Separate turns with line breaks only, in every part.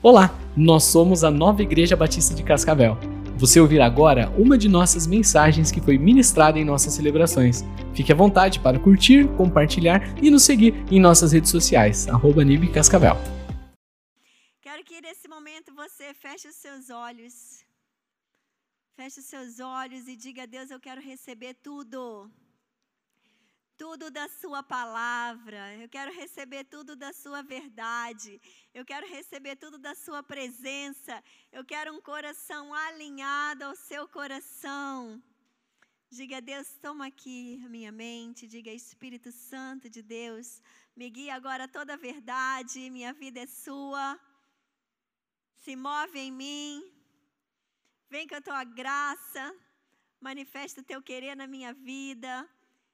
Olá, nós somos a Nova Igreja Batista de Cascavel. Você ouvirá agora uma de nossas mensagens que foi ministrada em nossas celebrações. Fique à vontade para curtir, compartilhar e nos seguir em nossas redes sociais, arroba Cascavel.
Quero que nesse momento você feche os seus olhos. Feche os seus olhos e diga a Deus, eu quero receber tudo tudo da Sua palavra, eu quero receber tudo da Sua verdade, eu quero receber tudo da Sua presença, eu quero um coração alinhado ao seu coração. Diga, Deus, toma aqui a minha mente, diga, Espírito Santo de Deus, me guia agora toda a verdade, minha vida é sua, se move em mim, vem com a tua graça, manifesta o teu querer na minha vida.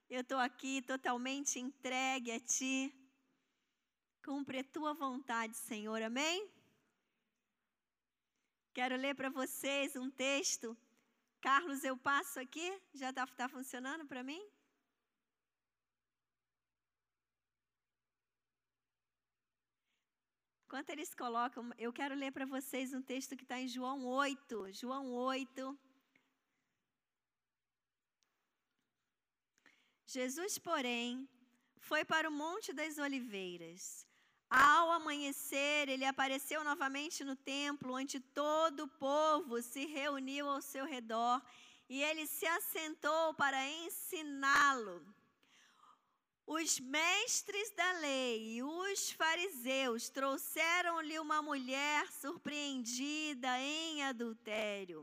Eu estou aqui totalmente entregue a Ti. Cumpre a Tua vontade, Senhor. Amém? Quero ler para vocês um texto. Carlos, eu passo aqui. Já está tá funcionando para mim? Enquanto eles colocam, eu quero ler para vocês um texto que está em João 8. João 8, Jesus, porém, foi para o Monte das Oliveiras. Ao amanhecer, ele apareceu novamente no templo, onde todo o povo se reuniu ao seu redor, e ele se assentou para ensiná-lo. Os mestres da lei e os fariseus trouxeram-lhe uma mulher surpreendida em adultério.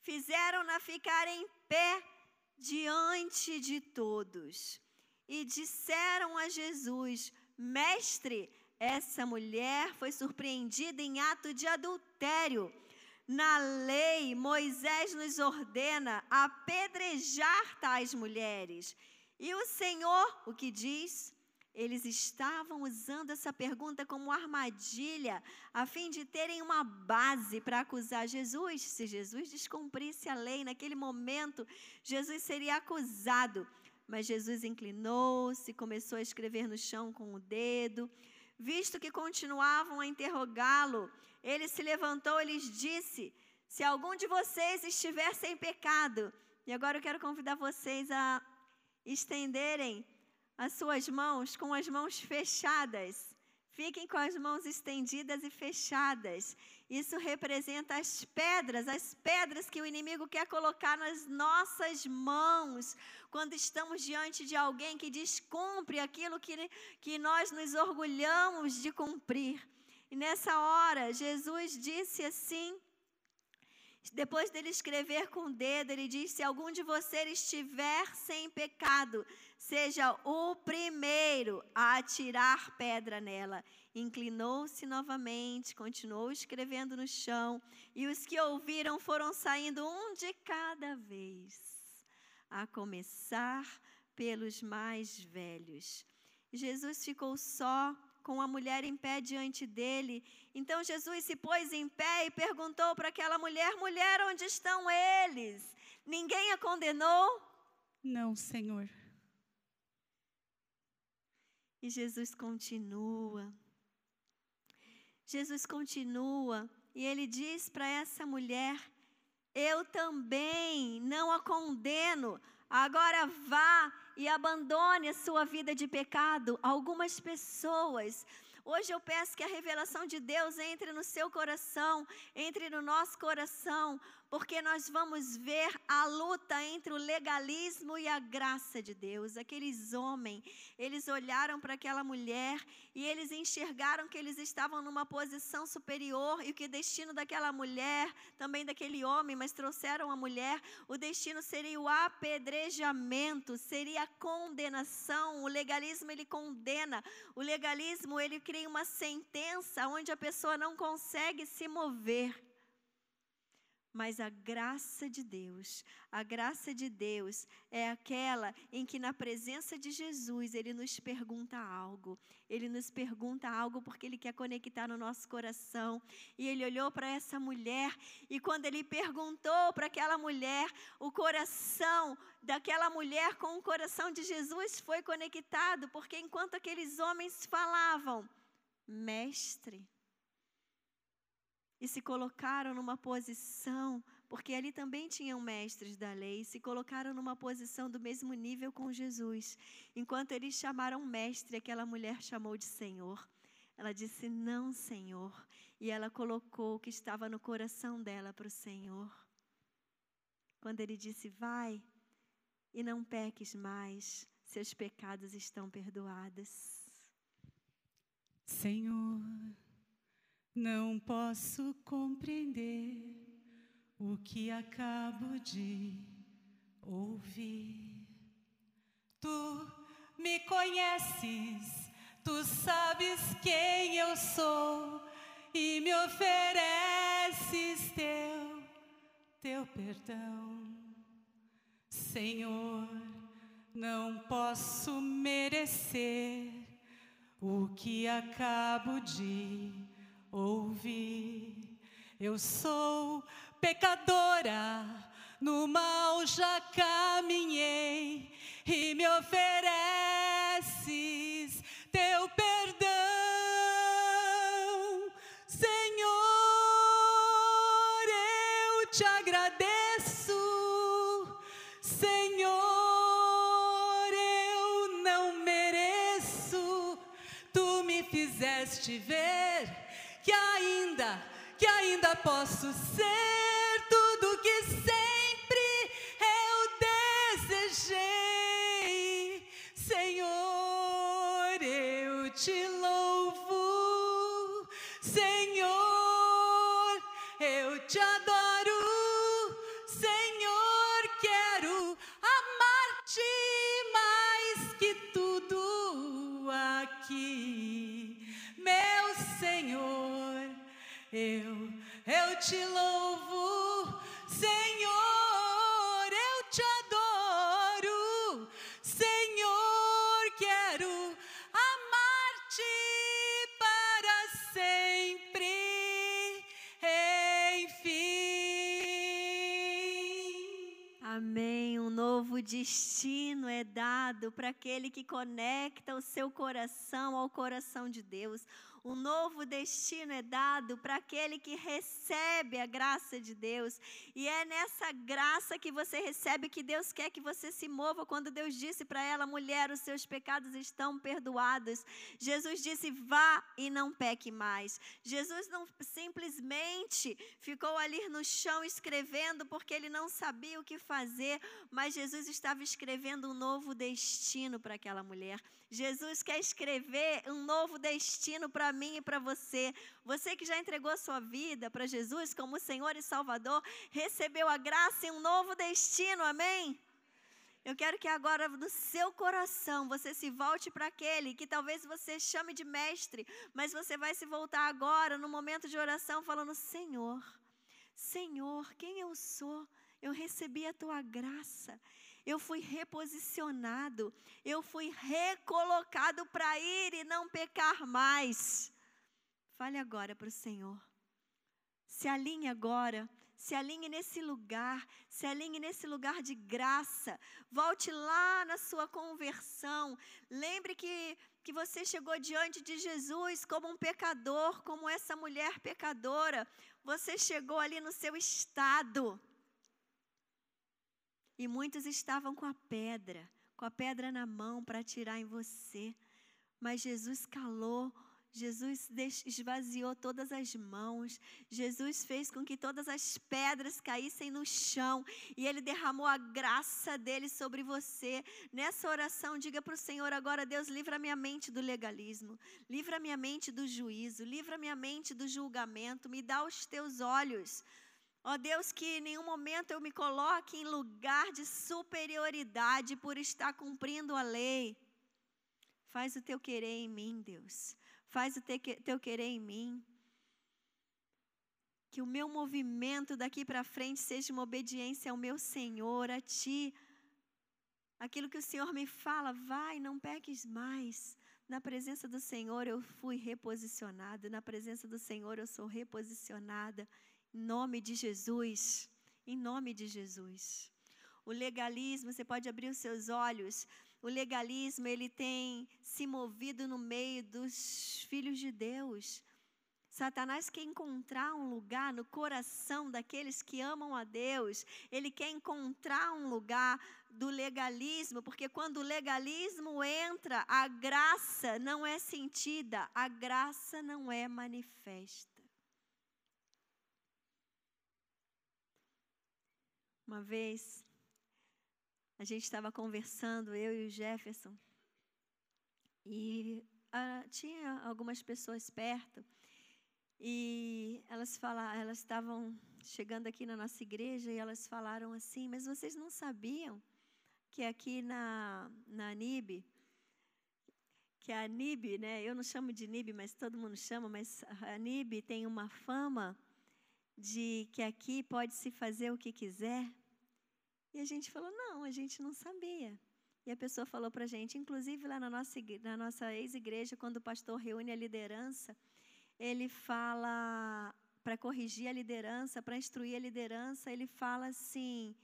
Fizeram-na ficar em pé diante de todos e disseram a Jesus: Mestre, essa mulher foi surpreendida em ato de adultério. Na lei, Moisés nos ordena apedrejar tais mulheres. E o Senhor, o que diz? Eles estavam usando essa pergunta como armadilha, a fim de terem uma base para acusar Jesus. Se Jesus descumprisse a lei naquele momento, Jesus seria acusado. Mas Jesus inclinou-se, começou a escrever no chão com o dedo. Visto que continuavam a interrogá-lo, ele se levantou e lhes disse: Se algum de vocês estiver sem pecado, e agora eu quero convidar vocês a estenderem as suas mãos com as mãos fechadas. Fiquem com as mãos estendidas e fechadas. Isso representa as pedras, as pedras que o inimigo quer colocar nas nossas mãos, quando estamos diante de alguém que descumpre aquilo que, que nós nos orgulhamos de cumprir. E nessa hora, Jesus disse assim: depois dele escrever com o dedo, ele diz: Se algum de vocês estiver sem pecado, seja o primeiro a atirar pedra nela. Inclinou-se novamente, continuou escrevendo no chão, e os que ouviram foram saindo um de cada vez, a começar pelos mais velhos. Jesus ficou só com a mulher em pé diante dele. Então Jesus se pôs em pé e perguntou para aquela mulher: Mulher, onde estão eles? Ninguém a condenou?
Não, Senhor.
E Jesus continua. Jesus continua e ele diz para essa mulher: Eu também não a condeno. Agora vá e abandone a sua vida de pecado. Algumas pessoas Hoje eu peço que a revelação de Deus entre no seu coração, entre no nosso coração, porque nós vamos ver a luta entre o legalismo e a graça de Deus. Aqueles homens, eles olharam para aquela mulher e eles enxergaram que eles estavam numa posição superior e que o destino daquela mulher, também daquele homem, mas trouxeram a mulher, o destino seria o apedrejamento, seria a condenação. O legalismo ele condena, o legalismo ele cria uma sentença onde a pessoa não consegue se mover. Mas a graça de Deus, a graça de Deus é aquela em que, na presença de Jesus, Ele nos pergunta algo. Ele nos pergunta algo porque Ele quer conectar no nosso coração. E Ele olhou para essa mulher, e quando Ele perguntou para aquela mulher, o coração daquela mulher com o coração de Jesus foi conectado, porque enquanto aqueles homens falavam, Mestre, e se colocaram numa posição, porque ali também tinham mestres da lei, se colocaram numa posição do mesmo nível com Jesus. Enquanto eles chamaram mestre, aquela mulher chamou de Senhor. Ela disse: Não, Senhor. E ela colocou o que estava no coração dela para o Senhor. Quando ele disse: Vai e não peques mais, seus pecados estão perdoados.
Senhor, não posso compreender o que acabo de ouvir. Tu me conheces, tu sabes quem eu sou e me ofereces teu, teu perdão. Senhor, não posso merecer o que acabo de ouvir. Eu sou pecadora, no mal já caminhei e me ofereces teu perdão, Senhor. Eu te agradeço, Senhor. Eu não mereço, tu me fizeste ver posso ser te louvo, Senhor, eu te adoro, Senhor, quero amar-te para sempre, enfim.
Amém. Um novo destino é dado para aquele que conecta o seu coração ao coração de Deus. Um novo destino é dado para aquele que recebe a graça de Deus. E é nessa graça que você recebe que Deus quer que você se mova. Quando Deus disse para ela, mulher, os seus pecados estão perdoados. Jesus disse, vá e não peque mais. Jesus não simplesmente ficou ali no chão escrevendo porque ele não sabia o que fazer, mas Jesus estava escrevendo um novo destino para aquela mulher. Jesus quer escrever um novo destino para mim e para você. Você que já entregou sua vida para Jesus como Senhor e Salvador, recebeu a graça e um novo destino, amém? Eu quero que agora no seu coração você se volte para aquele que talvez você chame de mestre, mas você vai se voltar agora no momento de oração falando: Senhor, Senhor, quem eu sou? Eu recebi a tua graça eu fui reposicionado, eu fui recolocado para ir e não pecar mais. Fale agora para o Senhor. Se alinhe agora, se alinhe nesse lugar, se alinhe nesse lugar de graça. Volte lá na sua conversão. Lembre que, que você chegou diante de Jesus como um pecador, como essa mulher pecadora. Você chegou ali no seu estado. E muitos estavam com a pedra, com a pedra na mão para atirar em você. Mas Jesus calou, Jesus esvaziou todas as mãos, Jesus fez com que todas as pedras caíssem no chão e Ele derramou a graça dele sobre você. Nessa oração, diga para o Senhor agora: Deus, livra minha mente do legalismo, livra minha mente do juízo, livra minha mente do julgamento, me dá os teus olhos Ó oh Deus, que em nenhum momento eu me coloque em lugar de superioridade por estar cumprindo a lei. Faz o teu querer em mim, Deus. Faz o teu querer em mim. Que o meu movimento daqui para frente seja uma obediência ao meu Senhor, a Ti. Aquilo que o Senhor me fala, vai, não peques mais. Na presença do Senhor eu fui reposicionada, na presença do Senhor eu sou reposicionada. Nome de Jesus. Em nome de Jesus. O legalismo, você pode abrir os seus olhos. O legalismo, ele tem se movido no meio dos filhos de Deus. Satanás quer encontrar um lugar no coração daqueles que amam a Deus. Ele quer encontrar um lugar do legalismo, porque quando o legalismo entra, a graça não é sentida, a graça não é manifesta. Uma vez, a gente estava conversando, eu e o Jefferson, e ah, tinha algumas pessoas perto. E elas falaram, elas estavam chegando aqui na nossa igreja e elas falaram assim: Mas vocês não sabiam que aqui na, na NIB, que a NIB, né? Eu não chamo de NIB, mas todo mundo chama, mas a NIB tem uma fama de que aqui pode se fazer o que quiser. E a gente falou: Não, a gente não sabia. E a pessoa falou para a gente, inclusive lá na nossa, na nossa ex-igreja, quando o pastor reúne a liderança ele fala para corrigir a liderança, para instruir a liderança, ele fala assim: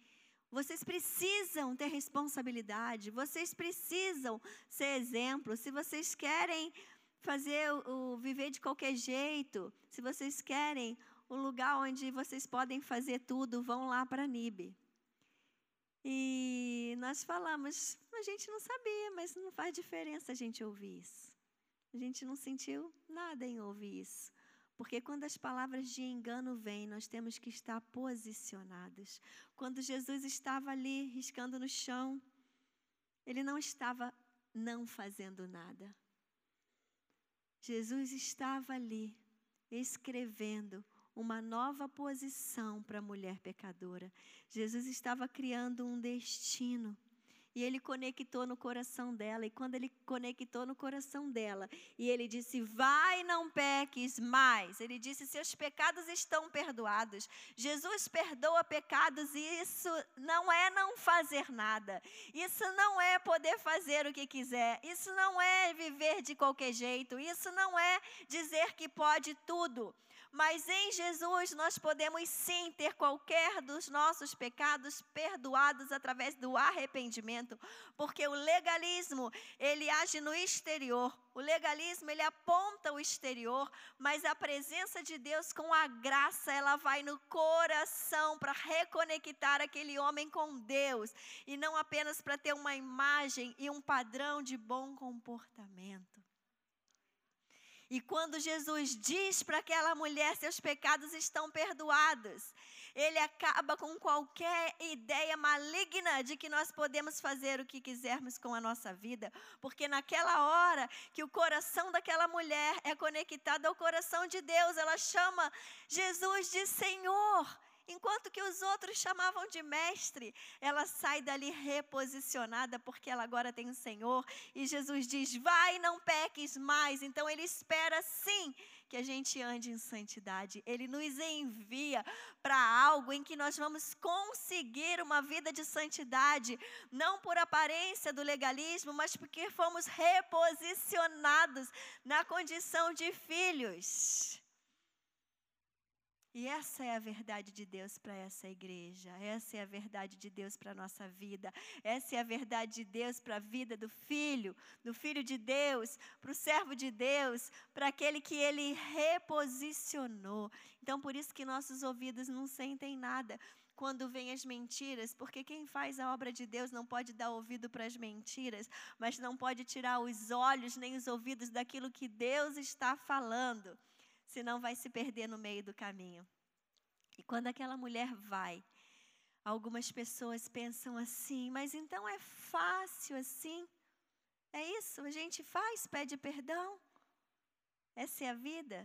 vocês precisam ter responsabilidade, vocês precisam ser exemplo. Se vocês querem fazer o, viver de qualquer jeito, se vocês querem o lugar onde vocês podem fazer tudo, vão lá para Nibe. E nós falamos, a gente não sabia, mas não faz diferença a gente ouvir isso. A gente não sentiu nada em ouvir isso. Porque quando as palavras de engano vêm, nós temos que estar posicionados. Quando Jesus estava ali riscando no chão, ele não estava não fazendo nada. Jesus estava ali escrevendo uma nova posição para a mulher pecadora. Jesus estava criando um destino e ele conectou no coração dela. E quando ele conectou no coração dela, e ele disse: Vai, não peques mais. Ele disse: Seus pecados estão perdoados. Jesus perdoa pecados, e isso não é não fazer nada. Isso não é poder fazer o que quiser. Isso não é viver de qualquer jeito. Isso não é dizer que pode tudo. Mas em Jesus nós podemos sim ter qualquer dos nossos pecados perdoados através do arrependimento, porque o legalismo, ele age no exterior. O legalismo, ele aponta o exterior, mas a presença de Deus com a graça, ela vai no coração para reconectar aquele homem com Deus, e não apenas para ter uma imagem e um padrão de bom comportamento. E quando Jesus diz para aquela mulher: seus pecados estão perdoados, ele acaba com qualquer ideia maligna de que nós podemos fazer o que quisermos com a nossa vida, porque naquela hora que o coração daquela mulher é conectado ao coração de Deus, ela chama Jesus de Senhor. Enquanto que os outros chamavam de mestre, ela sai dali reposicionada, porque ela agora tem o Senhor. E Jesus diz: Vai, não peques mais. Então ele espera sim que a gente ande em santidade. Ele nos envia para algo em que nós vamos conseguir uma vida de santidade, não por aparência do legalismo, mas porque fomos reposicionados na condição de filhos. E essa é a verdade de Deus para essa igreja, essa é a verdade de Deus para a nossa vida, essa é a verdade de Deus para a vida do filho, do filho de Deus, para o servo de Deus, para aquele que ele reposicionou. Então, por isso que nossos ouvidos não sentem nada quando vêm as mentiras, porque quem faz a obra de Deus não pode dar ouvido para as mentiras, mas não pode tirar os olhos nem os ouvidos daquilo que Deus está falando senão vai se perder no meio do caminho. E quando aquela mulher vai, algumas pessoas pensam assim, mas então é fácil assim? É isso? A gente faz, pede perdão? Essa é a vida?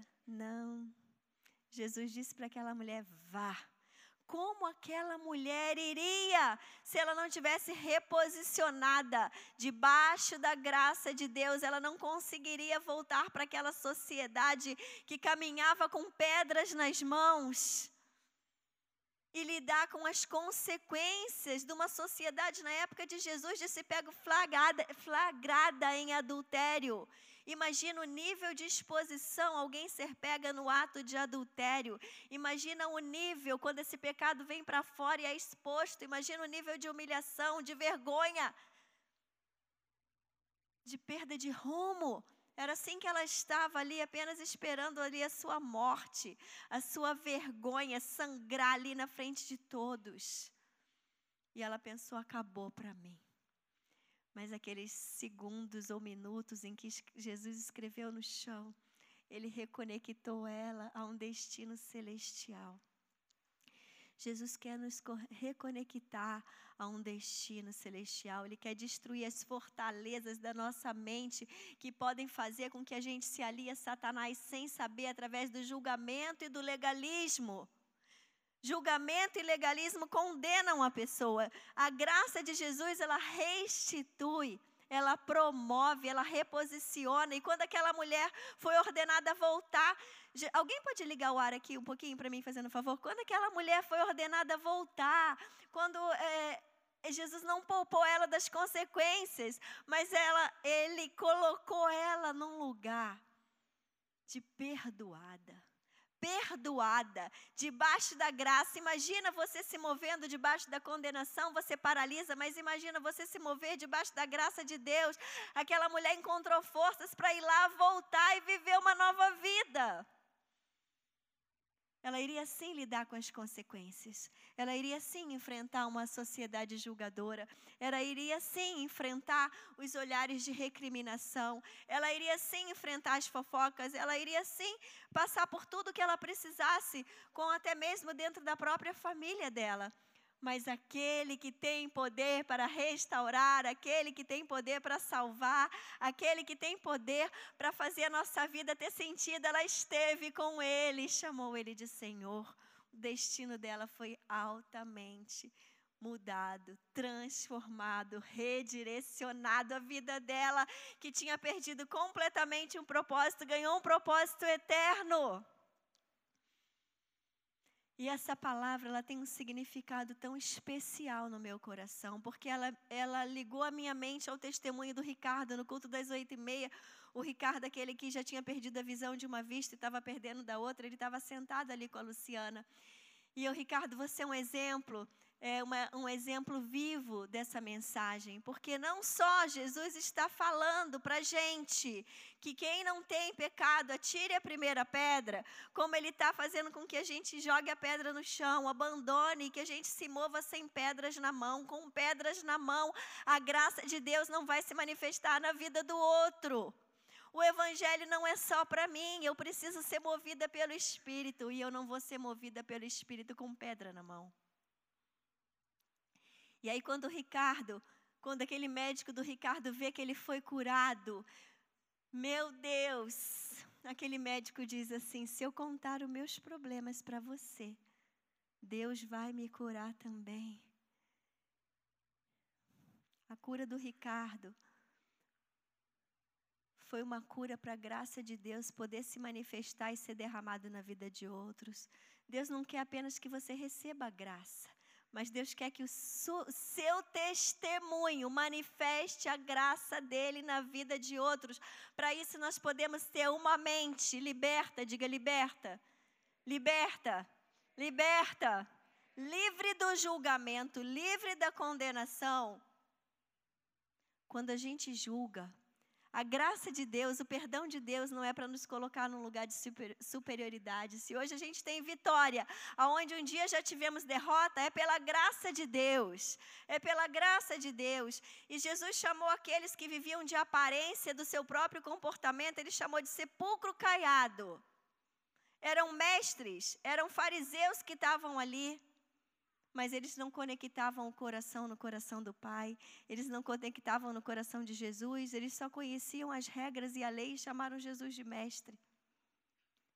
Não. Jesus disse para aquela mulher: vá como aquela mulher iria se ela não tivesse reposicionada debaixo da graça de Deus? Ela não conseguiria voltar para aquela sociedade que caminhava com pedras nas mãos e lidar com as consequências de uma sociedade na época de Jesus de se pego flagrada, flagrada em adultério. Imagina o nível de exposição, alguém ser pega no ato de adultério. Imagina o nível quando esse pecado vem para fora e é exposto. Imagina o nível de humilhação, de vergonha, de perda de rumo. Era assim que ela estava ali, apenas esperando ali a sua morte, a sua vergonha sangrar ali na frente de todos. E ela pensou: acabou para mim. Mas aqueles segundos ou minutos em que Jesus escreveu no chão, ele reconectou ela a um destino celestial. Jesus quer nos reconectar a um destino celestial. Ele quer destruir as fortalezas da nossa mente que podem fazer com que a gente se alie a Satanás sem saber através do julgamento e do legalismo. Julgamento e legalismo condenam a pessoa. A graça de Jesus, ela restitui, ela promove, ela reposiciona. E quando aquela mulher foi ordenada a voltar, alguém pode ligar o ar aqui um pouquinho para mim, fazendo favor? Quando aquela mulher foi ordenada a voltar, quando é, Jesus não poupou ela das consequências, mas ela, ele colocou ela num lugar de perdoada perdoada, debaixo da graça. Imagina você se movendo debaixo da condenação, você paralisa, mas imagina você se mover debaixo da graça de Deus. Aquela mulher encontrou forças para ir lá, voltar e viver uma nova vida. Ela iria sim lidar com as consequências. Ela iria sim enfrentar uma sociedade julgadora. Ela iria sim enfrentar os olhares de recriminação. Ela iria sim enfrentar as fofocas. Ela iria sim passar por tudo que ela precisasse, com até mesmo dentro da própria família dela mas aquele que tem poder para restaurar, aquele que tem poder para salvar, aquele que tem poder para fazer a nossa vida ter sentido, ela esteve com ele chamou ele de Senhor. O destino dela foi altamente mudado, transformado, redirecionado. A vida dela, que tinha perdido completamente um propósito, ganhou um propósito eterno. E essa palavra ela tem um significado tão especial no meu coração, porque ela, ela ligou a minha mente ao testemunho do Ricardo no culto das oito e meia. O Ricardo, aquele que já tinha perdido a visão de uma vista e estava perdendo da outra, ele estava sentado ali com a Luciana. E eu, Ricardo, você é um exemplo é uma, um exemplo vivo dessa mensagem, porque não só Jesus está falando para a gente que quem não tem pecado atire a primeira pedra, como Ele está fazendo com que a gente jogue a pedra no chão, abandone, que a gente se mova sem pedras na mão, com pedras na mão, a graça de Deus não vai se manifestar na vida do outro. O evangelho não é só para mim, eu preciso ser movida pelo Espírito e eu não vou ser movida pelo Espírito com pedra na mão. E aí, quando o Ricardo, quando aquele médico do Ricardo vê que ele foi curado, meu Deus, aquele médico diz assim: se eu contar os meus problemas para você, Deus vai me curar também. A cura do Ricardo foi uma cura para a graça de Deus poder se manifestar e ser derramado na vida de outros. Deus não quer apenas que você receba a graça. Mas Deus quer que o seu testemunho manifeste a graça dele na vida de outros. Para isso, nós podemos ter uma mente liberta, diga liberta, liberta, liberta, livre do julgamento, livre da condenação. Quando a gente julga, a graça de Deus, o perdão de Deus não é para nos colocar num lugar de super, superioridade. Se hoje a gente tem vitória, aonde um dia já tivemos derrota, é pela graça de Deus. É pela graça de Deus. E Jesus chamou aqueles que viviam de aparência do seu próprio comportamento, ele chamou de sepulcro caiado. Eram mestres, eram fariseus que estavam ali mas eles não conectavam o coração no coração do Pai, eles não conectavam no coração de Jesus, eles só conheciam as regras e a lei e chamaram Jesus de mestre.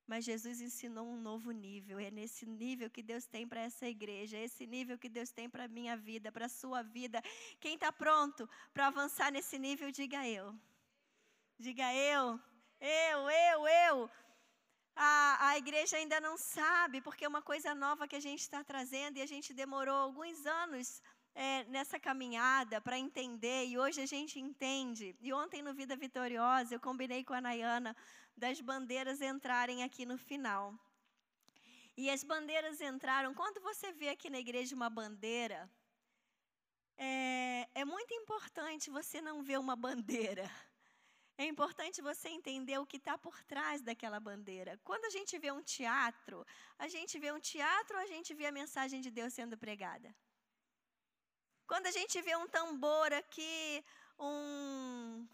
Mas Jesus ensinou um novo nível, é nesse nível que Deus tem para essa igreja, é esse nível que Deus tem para a minha vida, para a sua vida. Quem está pronto para avançar nesse nível, diga eu. Diga eu, eu, eu, eu a, a igreja ainda não sabe, porque é uma coisa nova que a gente está trazendo e a gente demorou alguns anos é, nessa caminhada para entender e hoje a gente entende. E ontem no Vida Vitoriosa eu combinei com a Nayana das bandeiras entrarem aqui no final. E as bandeiras entraram. Quando você vê aqui na igreja uma bandeira, é, é muito importante você não ver uma bandeira. É importante você entender o que está por trás daquela bandeira. Quando a gente vê um teatro, a gente vê um teatro ou a gente vê a mensagem de Deus sendo pregada? Quando a gente vê um tambor aqui, um.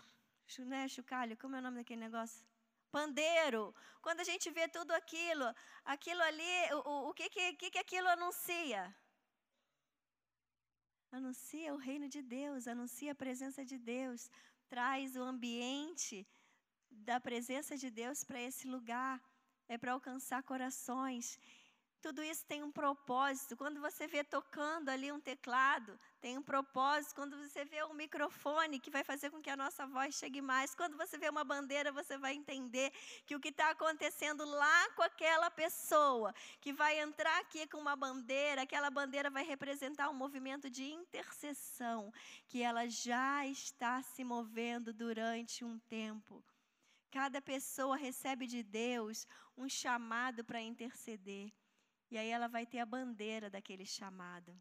Né, chocalho, como é o nome daquele negócio? Pandeiro. Quando a gente vê tudo aquilo, aquilo ali, o, o que, que, que aquilo anuncia? Anuncia o reino de Deus, anuncia a presença de Deus, traz o ambiente da presença de Deus para esse lugar, é para alcançar corações. Tudo isso tem um propósito. Quando você vê tocando ali um teclado, tem um propósito. Quando você vê um microfone que vai fazer com que a nossa voz chegue mais. Quando você vê uma bandeira, você vai entender que o que está acontecendo lá com aquela pessoa que vai entrar aqui com uma bandeira, aquela bandeira vai representar um movimento de intercessão que ela já está se movendo durante um tempo. Cada pessoa recebe de Deus um chamado para interceder. E aí ela vai ter a bandeira daquele chamado.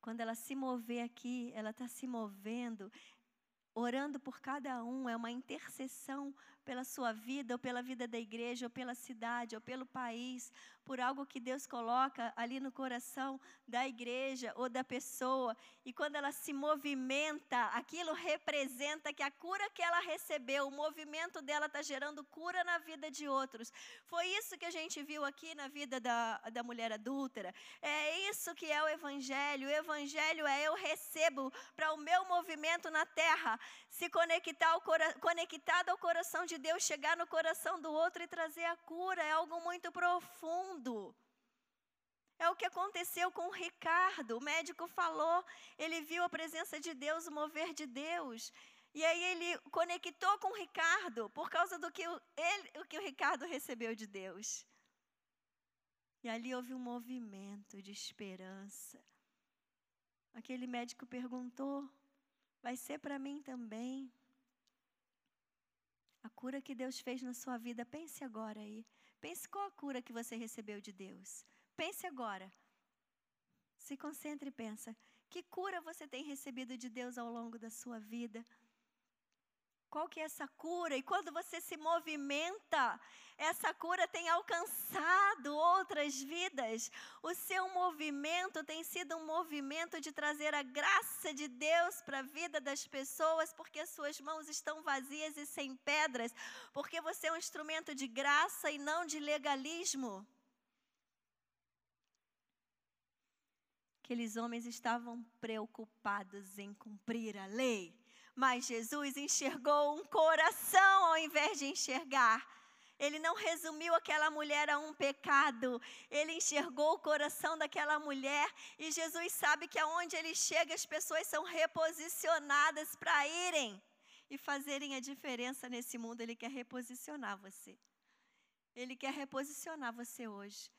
Quando ela se mover aqui, ela está se movendo, orando por cada um, é uma intercessão pela sua vida, ou pela vida da igreja, ou pela cidade, ou pelo país, por algo que Deus coloca ali no coração da igreja ou da pessoa. E quando ela se movimenta, aquilo representa que a cura que ela recebeu, o movimento dela está gerando cura na vida de outros. Foi isso que a gente viu aqui na vida da, da mulher adúltera. É isso que é o Evangelho. O Evangelho é eu recebo para o meu movimento na terra se conectar ao, conectado ao coração de de Deus chegar no coração do outro e trazer a cura, é algo muito profundo. É o que aconteceu com o Ricardo. O médico falou, ele viu a presença de Deus, o mover de Deus. E aí ele conectou com o Ricardo por causa do que ele, o que o Ricardo recebeu de Deus. E ali houve um movimento de esperança. Aquele médico perguntou: vai ser para mim também? A cura que Deus fez na sua vida, pense agora aí. Pense qual a cura que você recebeu de Deus. Pense agora. Se concentre e pensa. Que cura você tem recebido de Deus ao longo da sua vida? Qual que é essa cura? E quando você se movimenta, essa cura tem alcançado outras vidas. O seu movimento tem sido um movimento de trazer a graça de Deus para a vida das pessoas, porque as suas mãos estão vazias e sem pedras, porque você é um instrumento de graça e não de legalismo. Aqueles homens estavam preocupados em cumprir a lei mas Jesus enxergou um coração ao invés de enxergar. Ele não resumiu aquela mulher a um pecado, ele enxergou o coração daquela mulher e Jesus sabe que aonde ele chega as pessoas são reposicionadas para irem e fazerem a diferença nesse mundo. Ele quer reposicionar você. Ele quer reposicionar você hoje.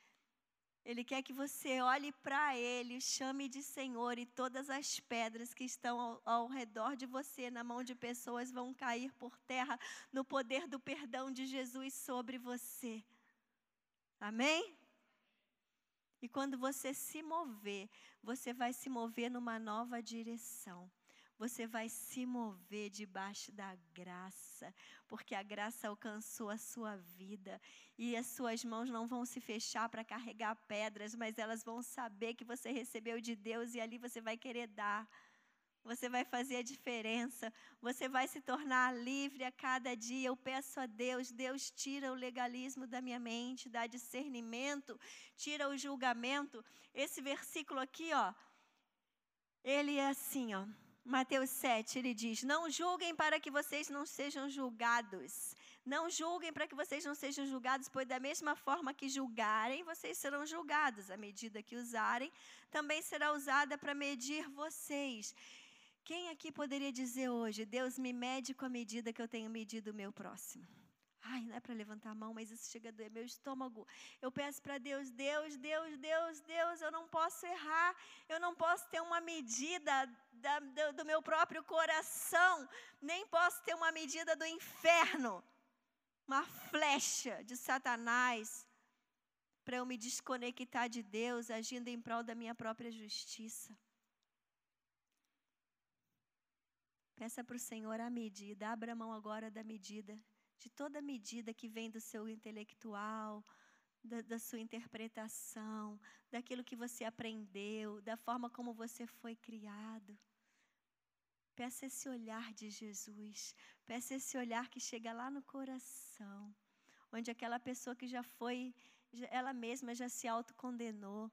Ele quer que você olhe para Ele, chame de Senhor, e todas as pedras que estão ao, ao, redor de você, na mão de pessoas, vão cair por terra no poder do perdão de Jesus sobre você. Amém? E quando você se mover, você vai se mover numa nova direção você vai se mover debaixo da graça, porque a graça alcançou a sua vida e as suas mãos não vão se fechar para carregar pedras, mas elas vão saber que você recebeu de Deus e ali você vai querer dar. Você vai fazer a diferença, você vai se tornar livre a cada dia. Eu peço a Deus, Deus tira o legalismo da minha mente, dá discernimento, tira o julgamento. Esse versículo aqui, ó, ele é assim, ó. Mateus 7, ele diz: Não julguem para que vocês não sejam julgados. Não julguem para que vocês não sejam julgados, pois da mesma forma que julgarem, vocês serão julgados. A medida que usarem também será usada para medir vocês. Quem aqui poderia dizer hoje: Deus me mede com a medida que eu tenho medido o meu próximo? Ai, não é para levantar a mão, mas isso chega a doer meu estômago. Eu peço para Deus, Deus, Deus, Deus, Deus, eu não posso errar, eu não posso ter uma medida da, do, do meu próprio coração, nem posso ter uma medida do inferno, uma flecha de Satanás, para eu me desconectar de Deus, agindo em prol da minha própria justiça. Peça para o Senhor a medida, abra mão agora da medida, de toda medida que vem do seu intelectual, da, da, sua interpretação, daquilo que você aprendeu, da forma como você foi criado. Peça esse olhar de Jesus, peça esse olhar que chega lá no coração, onde aquela pessoa que já foi, ela mesma já se autocondenou.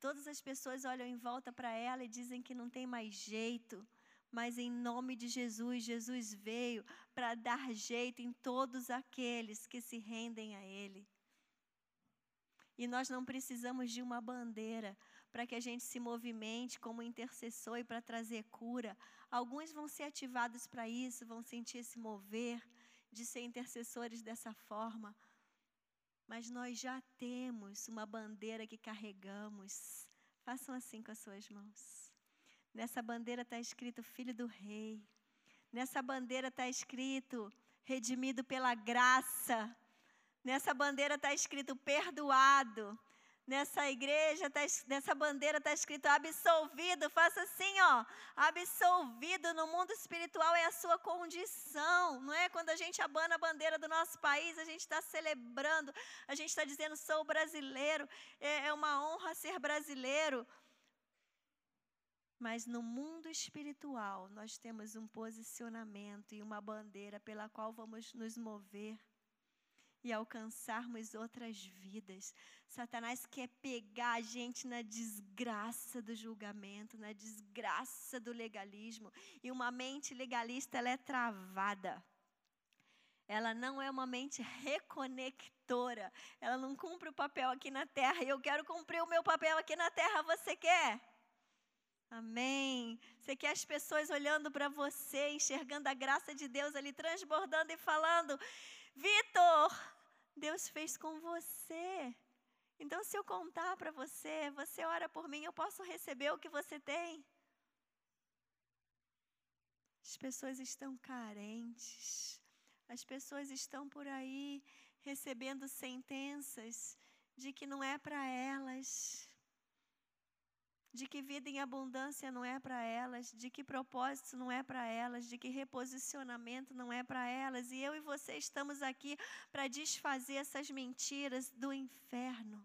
Todas as pessoas olham em volta para ela e dizem que não tem mais jeito mas em nome de Jesus, Jesus veio para dar jeito em todos aqueles que se rendem a Ele. E nós não precisamos de uma bandeira para que a gente se movimente como intercessor e para trazer cura. Alguns vão ser ativados para isso, vão sentir se mover de ser intercessores dessa forma. Mas nós já temos uma bandeira que carregamos. Façam assim com as suas mãos. Nessa bandeira está escrito Filho do Rei. Nessa bandeira está escrito Redimido pela graça. Nessa bandeira está escrito Perdoado. Nessa igreja, tá, nessa bandeira está escrito absolvido. Faça assim, ó. Absolvido no mundo espiritual é a sua condição. Não é? Quando a gente abana a bandeira do nosso país, a gente está celebrando, a gente está dizendo, sou brasileiro. É, é uma honra ser brasileiro. Mas no mundo espiritual, nós temos um posicionamento e uma bandeira pela qual vamos nos mover e alcançarmos outras vidas. Satanás quer pegar a gente na desgraça do julgamento, na desgraça do legalismo. E uma mente legalista, ela é travada. Ela não é uma mente reconectora. Ela não cumpre o papel aqui na terra. E eu quero cumprir o meu papel aqui na terra. Você quer? Amém. Você quer as pessoas olhando para você, enxergando a graça de Deus ali, transbordando e falando: Vitor, Deus fez com você. Então, se eu contar para você, você ora por mim, eu posso receber o que você tem. As pessoas estão carentes. As pessoas estão por aí recebendo sentenças de que não é para elas de que vida em abundância não é para elas, de que propósito não é para elas, de que reposicionamento não é para elas. E eu e você estamos aqui para desfazer essas mentiras do inferno.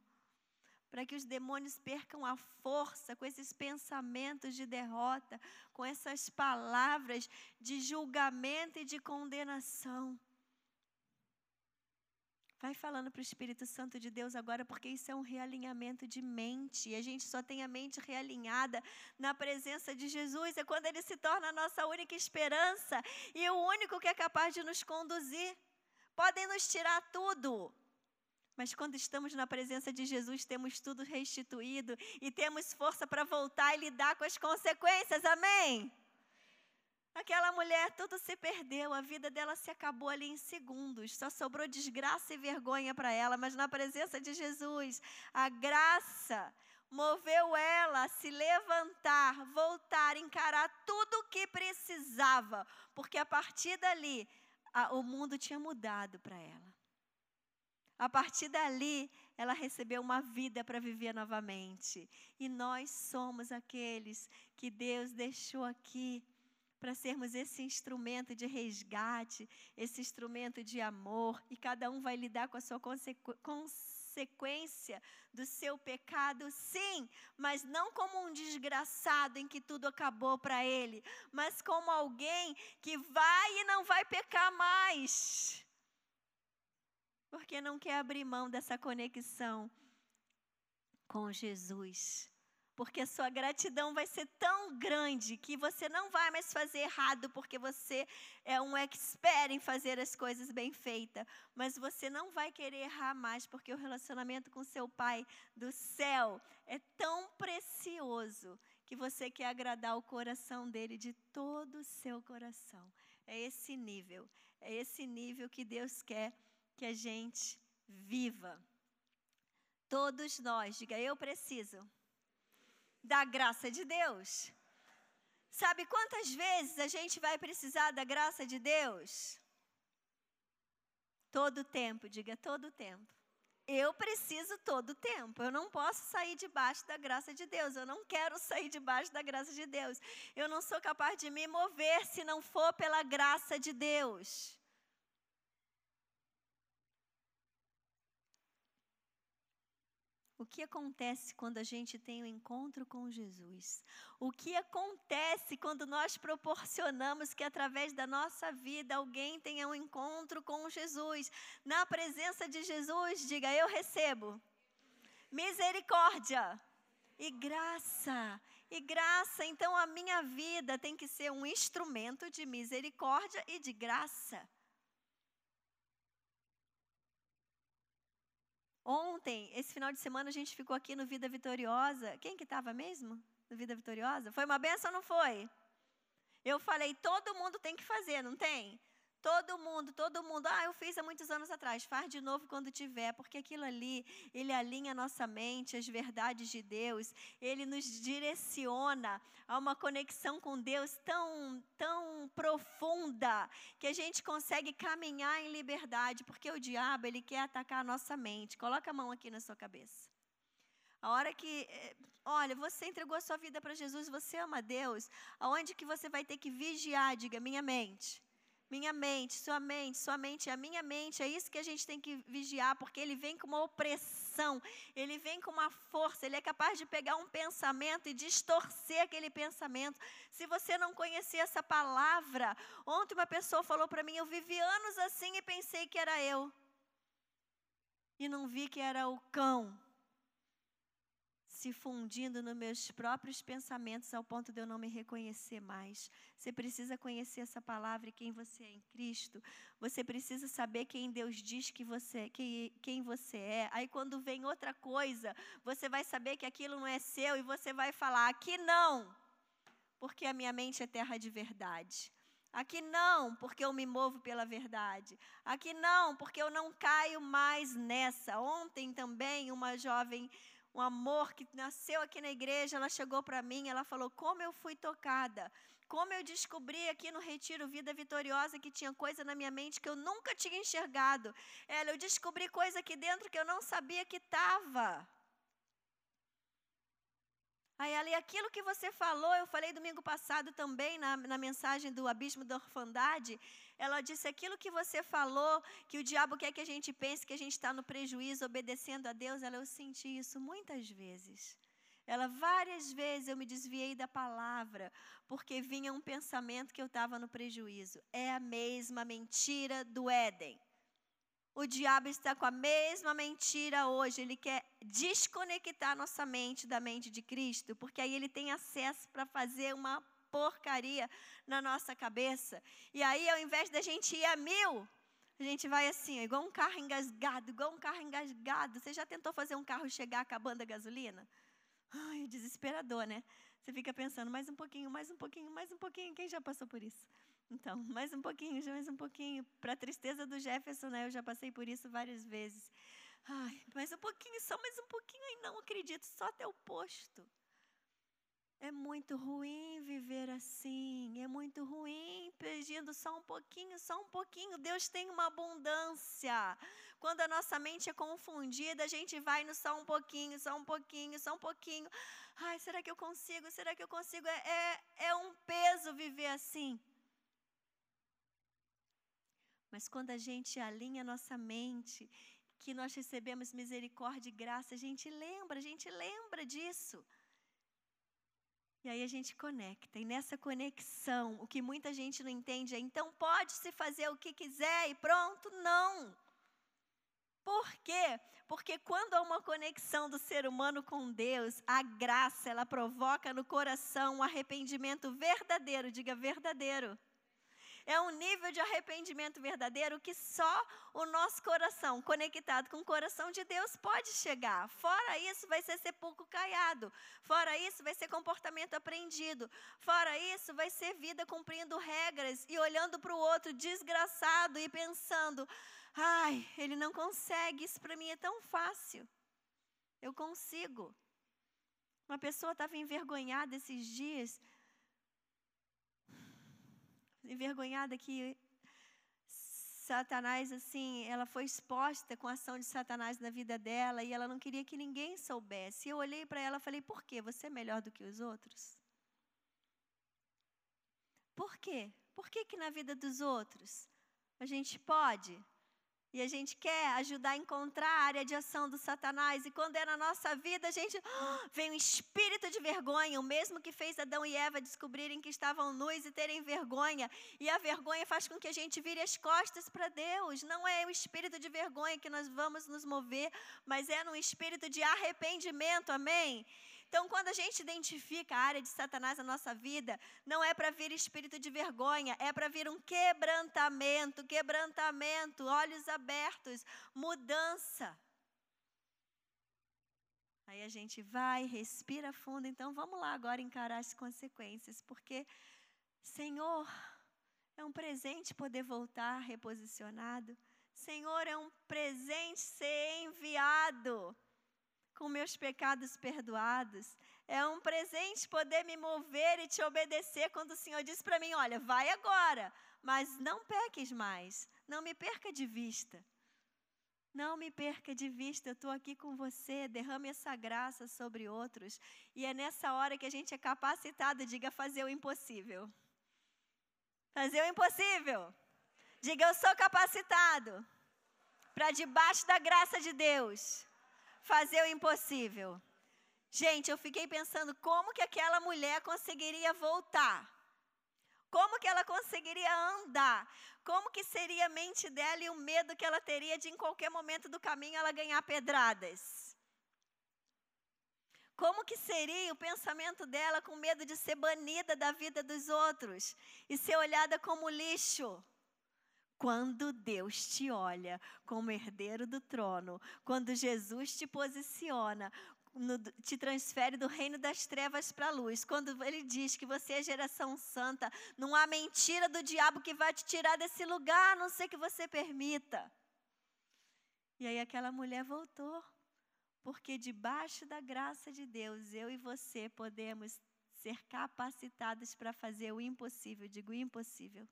Para que os demônios percam a força com esses pensamentos de derrota, com essas palavras de julgamento e de condenação. Vai falando para o Espírito Santo de Deus agora, porque isso é um realinhamento de mente. E a gente só tem a mente realinhada na presença de Jesus. É quando Ele se torna a nossa única esperança e o único que é capaz de nos conduzir. Podem nos tirar tudo, mas quando estamos na presença de Jesus, temos tudo restituído e temos força para voltar e lidar com as consequências. Amém? Aquela mulher, tudo se perdeu, a vida dela se acabou ali em segundos, só sobrou desgraça e vergonha para ela, mas na presença de Jesus, a graça moveu ela a se levantar, voltar, encarar tudo o que precisava, porque a partir dali, a, o mundo tinha mudado para ela. A partir dali, ela recebeu uma vida para viver novamente. E nós somos aqueles que Deus deixou aqui para sermos esse instrumento de resgate, esse instrumento de amor, e cada um vai lidar com a sua consequ consequência do seu pecado, sim, mas não como um desgraçado em que tudo acabou para ele, mas como alguém que vai e não vai pecar mais. Porque não quer abrir mão dessa conexão com Jesus porque a sua gratidão vai ser tão grande que você não vai mais fazer errado, porque você é um expert em fazer as coisas bem feitas, mas você não vai querer errar mais, porque o relacionamento com seu Pai do céu é tão precioso que você quer agradar o coração dele de todo o seu coração. É esse nível, é esse nível que Deus quer que a gente viva. Todos nós, diga eu preciso da graça de Deus. Sabe quantas vezes a gente vai precisar da graça de Deus? Todo tempo, diga todo tempo. eu preciso todo tempo. Eu não posso sair debaixo da graça de Deus. Eu não quero sair debaixo da graça de Deus. Eu não sou capaz de me mover se não for pela graça de Deus. Que acontece quando a gente tem um encontro com Jesus? O que acontece quando nós proporcionamos que através da nossa vida alguém tenha um encontro com Jesus? Na presença de Jesus, diga: Eu recebo misericórdia e graça. E graça, então a minha vida tem que ser um instrumento de misericórdia e de graça. Ontem, esse final de semana, a gente ficou aqui no Vida Vitoriosa. Quem que estava mesmo no Vida Vitoriosa? Foi uma benção ou não foi? Eu falei, todo mundo tem que fazer, não tem? Todo mundo, todo mundo. Ah, eu fiz há muitos anos atrás. Faz de novo quando tiver, porque aquilo ali, ele alinha nossa mente, as verdades de Deus. Ele nos direciona a uma conexão com Deus tão, tão profunda que a gente consegue caminhar em liberdade, porque o diabo, ele quer atacar a nossa mente. Coloca a mão aqui na sua cabeça. A hora que, eh, olha, você entregou a sua vida para Jesus, você ama Deus, aonde que você vai ter que vigiar, diga, minha mente minha mente, sua mente, sua mente, a minha mente, é isso que a gente tem que vigiar, porque ele vem com uma opressão, ele vem com uma força, ele é capaz de pegar um pensamento e distorcer aquele pensamento. Se você não conhecer essa palavra, ontem uma pessoa falou para mim, eu vivi anos assim e pensei que era eu. E não vi que era o cão se fundindo nos meus próprios pensamentos ao ponto de eu não me reconhecer mais. Você precisa conhecer essa palavra e quem você é em Cristo. Você precisa saber quem Deus diz que você, quem, quem você é. Aí quando vem outra coisa, você vai saber que aquilo não é seu e você vai falar: aqui não, porque a minha mente é terra de verdade. Aqui não, porque eu me movo pela verdade. Aqui não, porque eu não caio mais nessa. Ontem também uma jovem um amor que nasceu aqui na igreja, ela chegou para mim, ela falou: "Como eu fui tocada, como eu descobri aqui no retiro Vida Vitoriosa que tinha coisa na minha mente que eu nunca tinha enxergado. Ela, eu descobri coisa aqui dentro que eu não sabia que estava. Aí ela, e aquilo que você falou, eu falei domingo passado também na, na mensagem do Abismo da Orfandade, ela disse aquilo que você falou, que o diabo quer que a gente pense que a gente está no prejuízo, obedecendo a Deus. Ela, eu senti isso muitas vezes. Ela, várias vezes eu me desviei da palavra, porque vinha um pensamento que eu estava no prejuízo. É a mesma mentira do Éden. O diabo está com a mesma mentira hoje. Ele quer desconectar nossa mente da mente de Cristo, porque aí ele tem acesso para fazer uma porcaria na nossa cabeça. E aí, ao invés da gente ir a mil, a gente vai assim, igual um carro engasgado, igual um carro engasgado. Você já tentou fazer um carro chegar acabando a gasolina? Ai, desesperador, né? Você fica pensando, mais um pouquinho, mais um pouquinho, mais um pouquinho. Quem já passou por isso? Então, mais um pouquinho, mais um pouquinho. Para a tristeza do Jefferson, né? Eu já passei por isso várias vezes. Ai, mais um pouquinho, só mais um pouquinho. Ai, não acredito, só até o posto. É muito ruim viver assim, é muito ruim pedindo só um pouquinho, só um pouquinho. Deus tem uma abundância. Quando a nossa mente é confundida, a gente vai no só um pouquinho, só um pouquinho, só um pouquinho. Ai, será que eu consigo? Será que eu consigo? É, é, é um peso viver assim. Mas quando a gente alinha a nossa mente, que nós recebemos misericórdia e graça, a gente lembra, a gente lembra disso. E aí a gente conecta. E nessa conexão, o que muita gente não entende é: então pode-se fazer o que quiser e pronto? Não. Por quê? Porque quando há uma conexão do ser humano com Deus, a graça, ela provoca no coração um arrependimento verdadeiro, diga verdadeiro é um nível de arrependimento verdadeiro que só o nosso coração, conectado com o coração de Deus, pode chegar. Fora isso, vai ser sepulcro caiado. Fora isso, vai ser comportamento aprendido. Fora isso, vai ser vida cumprindo regras e olhando para o outro desgraçado e pensando: ai, ele não consegue, isso para mim é tão fácil. Eu consigo. Uma pessoa estava envergonhada esses dias envergonhada que Satanás, assim, ela foi exposta com a ação de Satanás na vida dela e ela não queria que ninguém soubesse. Eu olhei para ela e falei: por quê? Você é melhor do que os outros? Por quê? Por que, que na vida dos outros a gente pode? E a gente quer ajudar a encontrar a área de ação do Satanás. E quando é na nossa vida, a gente oh, vem um espírito de vergonha, o mesmo que fez Adão e Eva descobrirem que estavam nus e terem vergonha. E a vergonha faz com que a gente vire as costas para Deus. Não é o espírito de vergonha que nós vamos nos mover, mas é no espírito de arrependimento. Amém? Então, quando a gente identifica a área de Satanás na nossa vida, não é para vir espírito de vergonha, é para vir um quebrantamento, quebrantamento, olhos abertos, mudança. Aí a gente vai, respira fundo. Então, vamos lá agora encarar as consequências, porque, Senhor, é um presente poder voltar reposicionado. Senhor, é um presente ser enviado com meus pecados perdoados. É um presente poder me mover e te obedecer quando o Senhor diz para mim: olha, vai agora, mas não peques mais, não me perca de vista. Não me perca de vista, eu estou aqui com você, derrame essa graça sobre outros. E é nessa hora que a gente é capacitado, diga, fazer o impossível. Fazer o impossível. Diga, eu sou capacitado para debaixo da graça de Deus fazer o impossível. Gente, eu fiquei pensando como que aquela mulher conseguiria voltar. Como que ela conseguiria andar? Como que seria a mente dela e o medo que ela teria de em qualquer momento do caminho ela ganhar pedradas? Como que seria o pensamento dela com medo de ser banida da vida dos outros e ser olhada como lixo? Quando Deus te olha como herdeiro do trono, quando Jesus te posiciona, no, te transfere do reino das trevas para a luz, quando ele diz que você é geração santa, não há mentira do diabo que vai te tirar desse lugar, a não ser que você permita. E aí aquela mulher voltou, porque debaixo da graça de Deus, eu e você podemos ser capacitados para fazer o impossível, digo impossível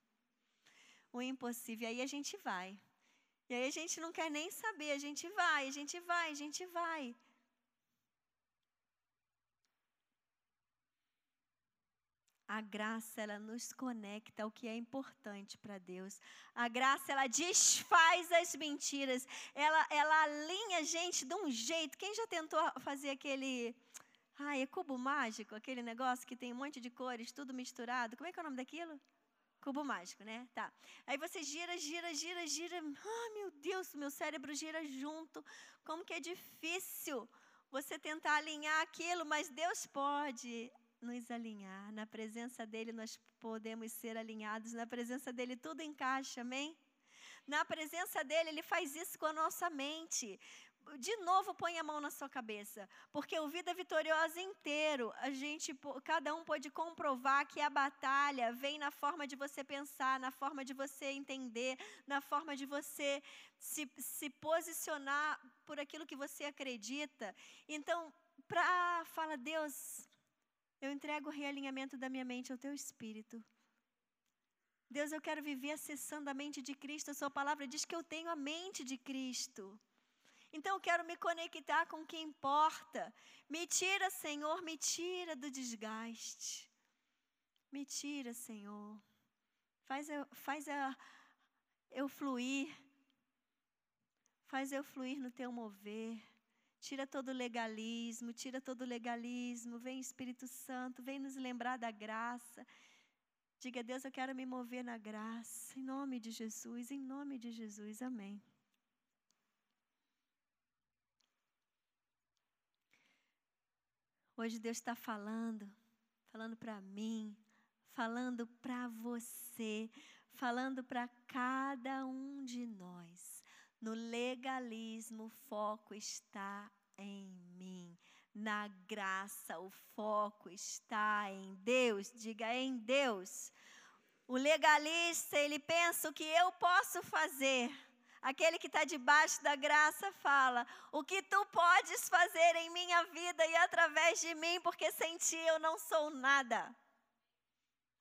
o impossível. E aí a gente vai. E aí a gente não quer nem saber, a gente vai, a gente vai, a gente vai. A graça, ela nos conecta ao que é importante para Deus. A graça, ela desfaz as mentiras. Ela, ela alinha a gente de um jeito. Quem já tentou fazer aquele. Ah, é cubo mágico? Aquele negócio que tem um monte de cores, tudo misturado. Como é que é o nome daquilo? Cubo mágico, né? Tá. Aí você gira, gira, gira, gira. Ah, meu Deus, meu cérebro gira junto. Como que é difícil você tentar alinhar aquilo, mas Deus pode nos alinhar. Na presença dele nós podemos ser alinhados. Na presença dele tudo encaixa, amém? Na presença dele, ele faz isso com a nossa mente de novo põe a mão na sua cabeça, porque o Vida Vitoriosa inteiro, a gente, cada um pode comprovar que a batalha vem na forma de você pensar, na forma de você entender, na forma de você se, se posicionar por aquilo que você acredita. Então, para fala Deus, eu entrego o realinhamento da minha mente ao teu espírito. Deus, eu quero viver acessando a mente de Cristo. A sua palavra diz que eu tenho a mente de Cristo. Então eu quero me conectar com o que importa. Me tira, Senhor, me tira do desgaste. Me tira, Senhor. Faz eu, faz eu, eu fluir. Faz eu fluir no teu mover. Tira todo legalismo, tira todo legalismo. Vem Espírito Santo, vem nos lembrar da graça. Diga, Deus, eu quero me mover na graça. Em nome de Jesus, em nome de Jesus. Amém. Hoje Deus está falando, falando para mim, falando para você, falando para cada um de nós. No legalismo, o foco está em mim. Na graça, o foco está em Deus. Diga em Deus. O legalista, ele pensa o que eu posso fazer Aquele que está debaixo da graça fala: O que tu podes fazer em minha vida e através de mim, porque sem ti eu não sou nada.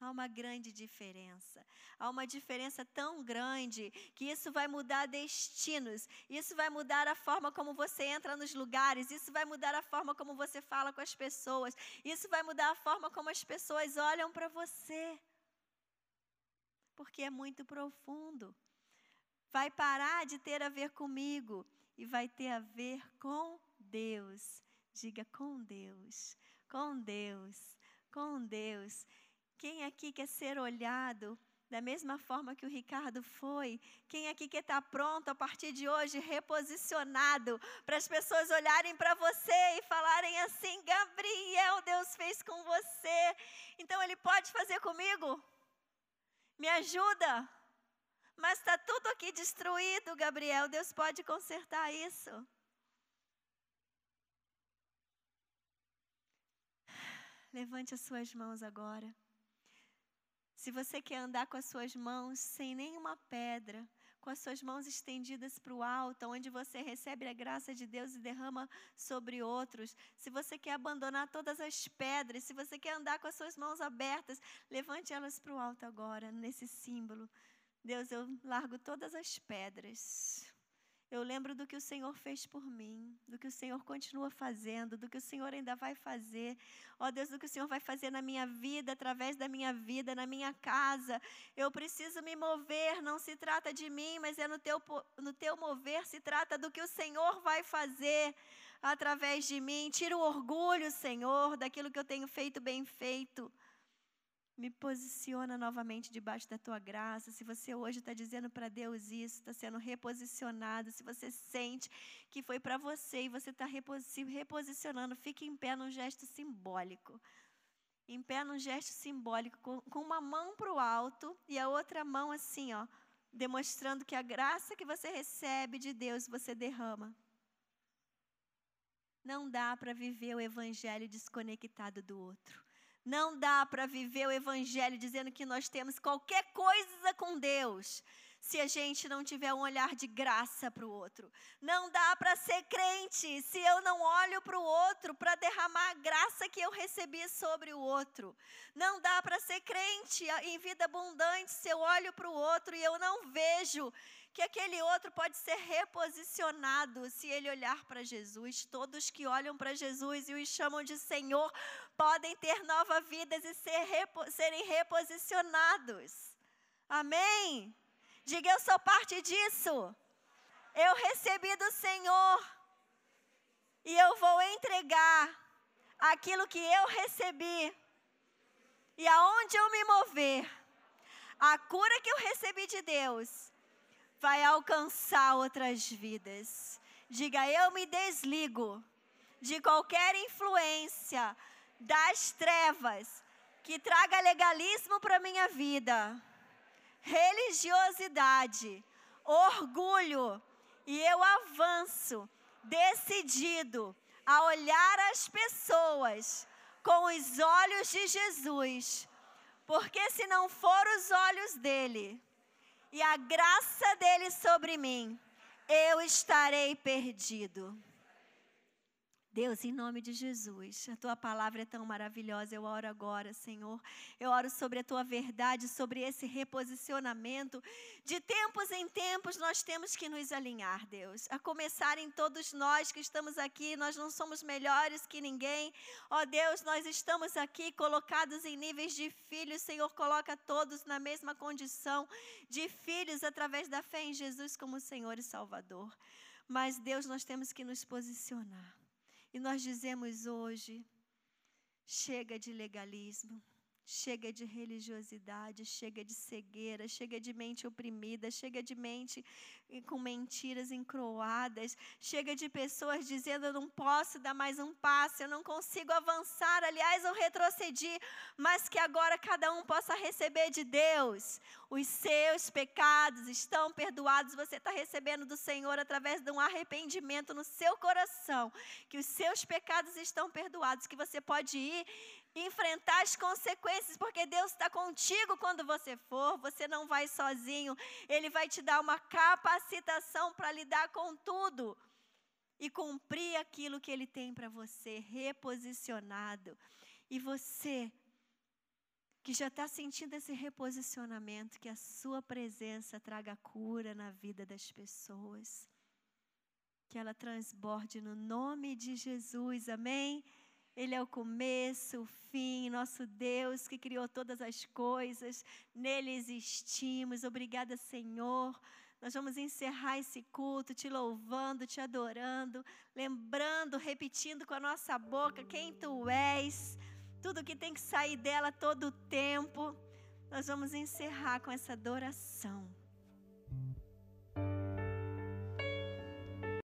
Há uma grande diferença. Há uma diferença tão grande que isso vai mudar destinos. Isso vai mudar a forma como você entra nos lugares. Isso vai mudar a forma como você fala com as pessoas. Isso vai mudar a forma como as pessoas olham para você. Porque é muito profundo. Vai parar de ter a ver comigo e vai ter a ver com Deus. Diga com Deus. Com Deus. Com Deus. Quem aqui quer ser olhado da mesma forma que o Ricardo foi? Quem aqui quer estar pronto a partir de hoje, reposicionado, para as pessoas olharem para você e falarem assim: Gabriel, Deus fez com você. Então Ele pode fazer comigo? Me ajuda? Mas está tudo aqui destruído, Gabriel. Deus pode consertar isso. Levante as suas mãos agora. Se você quer andar com as suas mãos sem nenhuma pedra, com as suas mãos estendidas para o alto, onde você recebe a graça de Deus e derrama sobre outros, se você quer abandonar todas as pedras, se você quer andar com as suas mãos abertas, levante elas para o alto agora, nesse símbolo. Deus, eu largo todas as pedras. Eu lembro do que o Senhor fez por mim, do que o Senhor continua fazendo, do que o Senhor ainda vai fazer. Ó oh, Deus, do que o Senhor vai fazer na minha vida, através da minha vida, na minha casa. Eu preciso me mover, não se trata de mim, mas é no teu, no teu mover, se trata do que o Senhor vai fazer através de mim. Tira o orgulho, Senhor, daquilo que eu tenho feito bem feito. Me posiciona novamente debaixo da tua graça. Se você hoje está dizendo para Deus isso, está sendo reposicionado, se você sente que foi para você e você está se reposicionando, fique em pé num gesto simbólico. Em pé num gesto simbólico, com, com uma mão para o alto e a outra mão assim, ó, demonstrando que a graça que você recebe de Deus você derrama. Não dá para viver o evangelho desconectado do outro. Não dá para viver o Evangelho dizendo que nós temos qualquer coisa com Deus se a gente não tiver um olhar de graça para o outro. Não dá para ser crente se eu não olho para o outro para derramar a graça que eu recebi sobre o outro. Não dá para ser crente em vida abundante se eu olho para o outro e eu não vejo que aquele outro pode ser reposicionado se ele olhar para Jesus. Todos que olham para Jesus e os chamam de Senhor podem ter nova vida e ser, repo, serem reposicionados. Amém? Diga, eu sou parte disso. Eu recebi do Senhor. E eu vou entregar aquilo que eu recebi. E aonde eu me mover, a cura que eu recebi de Deus vai alcançar outras vidas. Diga, eu me desligo de qualquer influência das trevas que traga legalismo para minha vida, religiosidade, orgulho, e eu avanço decidido a olhar as pessoas com os olhos de Jesus, porque se não for os olhos dele, e a graça dele sobre mim, eu estarei perdido. Deus, em nome de Jesus, a tua palavra é tão maravilhosa. Eu oro agora, Senhor. Eu oro sobre a tua verdade, sobre esse reposicionamento. De tempos em tempos nós temos que nos alinhar, Deus. A começar em todos nós que estamos aqui, nós não somos melhores que ninguém. Ó Deus, nós estamos aqui colocados em níveis de filhos. Senhor, coloca todos na mesma condição de filhos através da fé em Jesus como Senhor e Salvador. Mas, Deus, nós temos que nos posicionar. E nós dizemos hoje: chega de legalismo. Chega de religiosidade, chega de cegueira, chega de mente oprimida, chega de mente com mentiras encroadas, chega de pessoas dizendo: eu não posso dar mais um passo, eu não consigo avançar. Aliás, eu retrocedi, mas que agora cada um possa receber de Deus. Os seus pecados estão perdoados, você está recebendo do Senhor através de um arrependimento no seu coração, que os seus pecados estão perdoados, que você pode ir enfrentar as consequências, porque Deus está contigo quando você for, você não vai sozinho, Ele vai te dar uma capacitação para lidar com tudo e cumprir aquilo que Ele tem para você, reposicionado. E você que já está sentindo esse reposicionamento, que a sua presença traga cura na vida das pessoas. Que ela transborde no nome de Jesus, amém? Ele é o começo, o fim, nosso Deus que criou todas as coisas, nele existimos. Obrigada, Senhor. Nós vamos encerrar esse culto te louvando, te adorando, lembrando, repetindo com a nossa boca quem tu és tudo que tem que sair dela todo o tempo. Nós vamos encerrar com essa adoração.